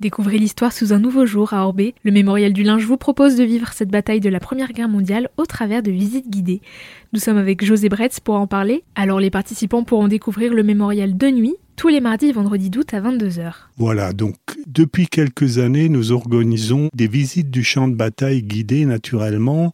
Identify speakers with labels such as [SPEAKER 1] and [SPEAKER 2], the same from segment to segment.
[SPEAKER 1] Découvrez l'histoire sous un nouveau jour à Orbé. Le mémorial du linge vous propose de vivre cette bataille de la Première Guerre mondiale au travers de visites guidées. Nous sommes avec José Bretz pour en parler. Alors les participants pourront découvrir le mémorial de nuit tous les mardis et vendredis d'août à 22h.
[SPEAKER 2] Voilà, donc depuis quelques années, nous organisons des visites du champ de bataille guidées naturellement,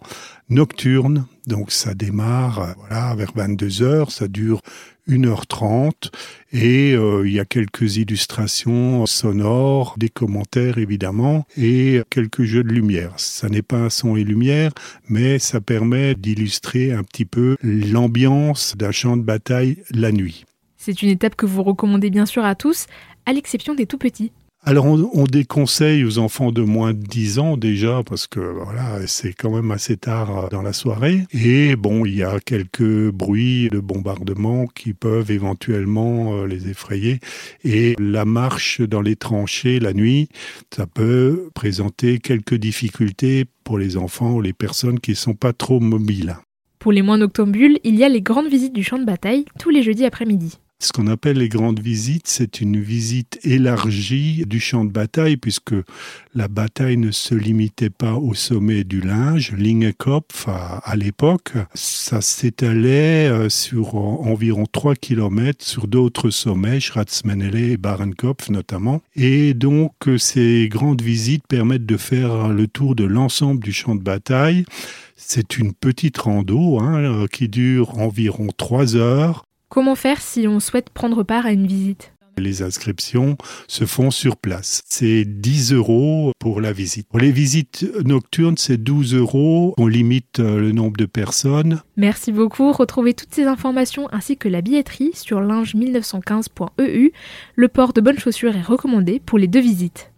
[SPEAKER 2] nocturnes. Donc ça démarre voilà, vers 22h, ça dure 1h30 et euh, il y a quelques illustrations sonores, des commentaires évidemment et quelques jeux de lumière. Ça n'est pas un son et lumière, mais ça permet d'illustrer un petit peu l'ambiance d'un champ de bataille la nuit.
[SPEAKER 1] C'est une étape que vous recommandez bien sûr à tous, à l'exception des tout petits.
[SPEAKER 2] Alors on, déconseille aux enfants de moins de 10 ans déjà parce que voilà c'est quand même assez tard dans la soirée et bon il y a quelques bruits de bombardement qui peuvent éventuellement euh, les effrayer et la marche dans les tranchées la nuit ça peut présenter quelques difficultés pour les enfants ou les personnes qui ne sont pas trop mobiles.
[SPEAKER 1] Pour les moins noctambules, il y a les grandes visites du champ de bataille tous les jeudis après-midi.
[SPEAKER 2] Ce qu'on appelle les grandes visites, c'est une visite élargie du champ de bataille, puisque la bataille ne se limitait pas au sommet du linge, Lingekopf à, à l'époque. Ça s'étalait euh, sur environ 3 km sur d'autres sommets, Schratzmenele et Barenkopf notamment. Et donc, ces grandes visites permettent de faire le tour de l'ensemble du champ de bataille. C'est une petite rando hein, qui dure environ 3 heures
[SPEAKER 1] Comment faire si on souhaite prendre part à une visite?
[SPEAKER 2] Les inscriptions se font sur place. C'est 10 euros pour la visite. Pour les visites nocturnes, c'est 12 euros. On limite euh, le nombre de personnes.
[SPEAKER 1] Merci beaucoup. Retrouvez toutes ces informations ainsi que la billetterie sur linge1915.eu. Le port de bonnes chaussures est recommandé pour les deux visites.